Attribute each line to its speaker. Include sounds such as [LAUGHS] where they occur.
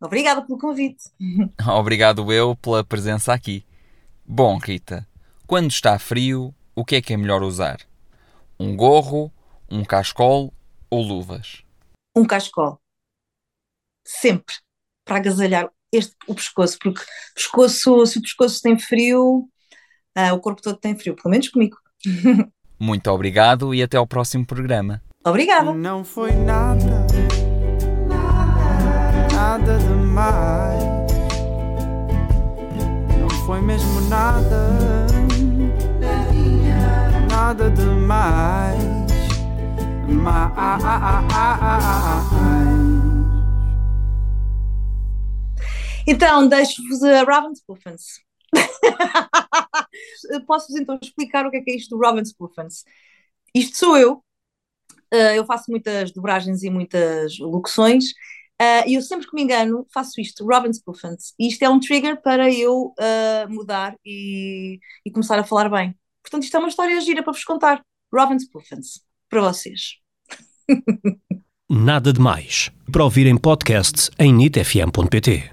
Speaker 1: obrigada pelo convite. [LAUGHS]
Speaker 2: obrigado eu pela presença aqui. Bom, Rita, quando está frio, o que é que é melhor usar? Um gorro, um cascol ou luvas?
Speaker 1: Um cascol. Sempre. Para agasalhar este, o pescoço, porque pescoço, se o pescoço tem frio, ah, o corpo todo tem frio, pelo menos comigo. [LAUGHS]
Speaker 2: Muito obrigado e até ao próximo programa.
Speaker 1: Obrigada.
Speaker 3: Não foi nada, demais. Não foi mesmo nada, nada demais. Mais.
Speaker 1: Então, deixo-vos a Ravenspuffens. [LAUGHS] Posso-vos então explicar o que é que é isto do Ravenspuffens? Isto sou eu. Ah, eu faço muitas dobragens e muitas locuções. Ah, E eu sempre que me engano faço isto, Ravenspuffens. E isto é um trigger para eu ah, mudar e, e começar a falar bem. Portanto, isto é uma história gira para vos contar. Ravenspuffens, para vocês. [LAUGHS]
Speaker 4: Nada de Mais, para ouvir em podcast em nitfm.pt.